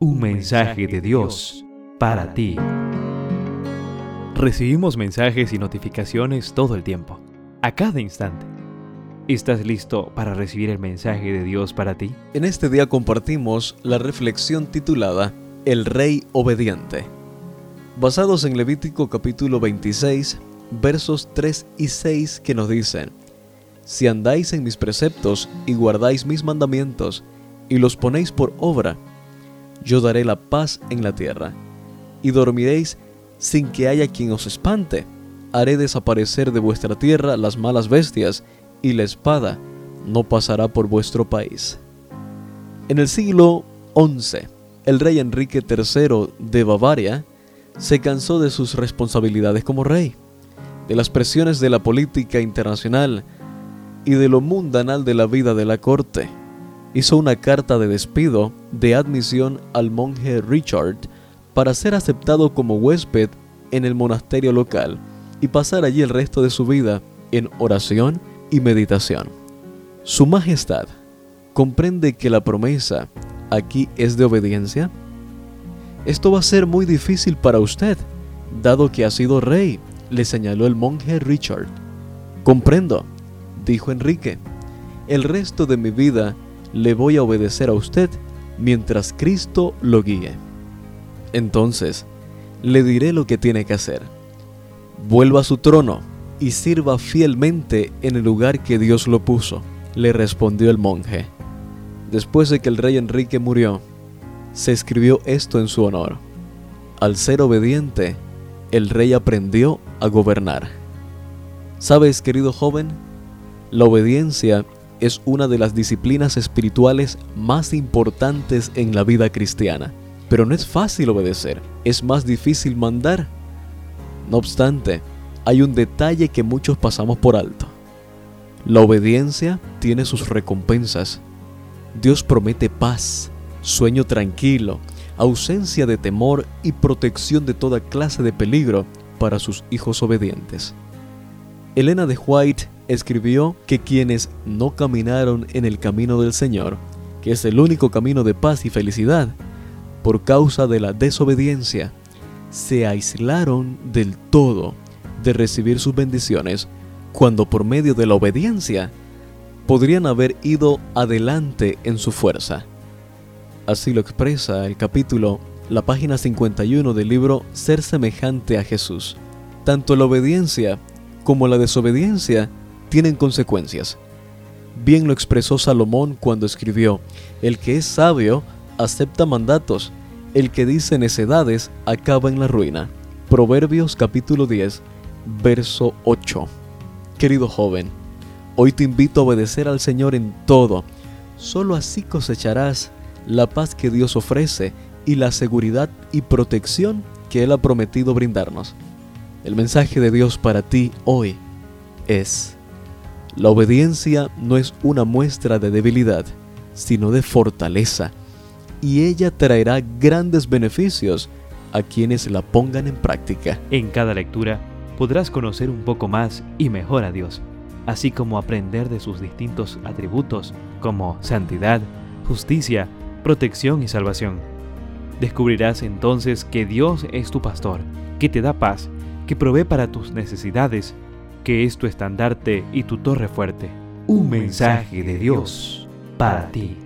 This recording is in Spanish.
Un mensaje de Dios para ti. Recibimos mensajes y notificaciones todo el tiempo, a cada instante. ¿Estás listo para recibir el mensaje de Dios para ti? En este día compartimos la reflexión titulada El Rey Obediente, basados en Levítico capítulo 26, versos 3 y 6 que nos dicen, Si andáis en mis preceptos y guardáis mis mandamientos y los ponéis por obra, yo daré la paz en la tierra, y dormiréis sin que haya quien os espante. Haré desaparecer de vuestra tierra las malas bestias, y la espada no pasará por vuestro país. En el siglo XI, el rey Enrique III de Bavaria se cansó de sus responsabilidades como rey, de las presiones de la política internacional y de lo mundanal de la vida de la corte hizo una carta de despido de admisión al monje Richard para ser aceptado como huésped en el monasterio local y pasar allí el resto de su vida en oración y meditación. Su Majestad comprende que la promesa aquí es de obediencia. Esto va a ser muy difícil para usted, dado que ha sido rey, le señaló el monje Richard. Comprendo, dijo Enrique. El resto de mi vida le voy a obedecer a usted mientras Cristo lo guíe. Entonces, le diré lo que tiene que hacer. Vuelva a su trono y sirva fielmente en el lugar que Dios lo puso, le respondió el monje. Después de que el rey Enrique murió, se escribió esto en su honor. Al ser obediente, el rey aprendió a gobernar. ¿Sabes, querido joven? La obediencia es una de las disciplinas espirituales más importantes en la vida cristiana. Pero no es fácil obedecer, es más difícil mandar. No obstante, hay un detalle que muchos pasamos por alto. La obediencia tiene sus recompensas. Dios promete paz, sueño tranquilo, ausencia de temor y protección de toda clase de peligro para sus hijos obedientes. Elena de White escribió que quienes no caminaron en el camino del Señor, que es el único camino de paz y felicidad, por causa de la desobediencia, se aislaron del todo de recibir sus bendiciones, cuando por medio de la obediencia podrían haber ido adelante en su fuerza. Así lo expresa el capítulo, la página 51 del libro Ser semejante a Jesús. Tanto la obediencia como la desobediencia tienen consecuencias. Bien lo expresó Salomón cuando escribió, el que es sabio acepta mandatos, el que dice necedades acaba en la ruina. Proverbios capítulo 10, verso 8. Querido joven, hoy te invito a obedecer al Señor en todo. Solo así cosecharás la paz que Dios ofrece y la seguridad y protección que Él ha prometido brindarnos. El mensaje de Dios para ti hoy es la obediencia no es una muestra de debilidad, sino de fortaleza, y ella traerá grandes beneficios a quienes la pongan en práctica. En cada lectura podrás conocer un poco más y mejor a Dios, así como aprender de sus distintos atributos como santidad, justicia, protección y salvación. Descubrirás entonces que Dios es tu pastor, que te da paz, que provee para tus necesidades que es tu estandarte y tu torre fuerte. Un mensaje de Dios para ti.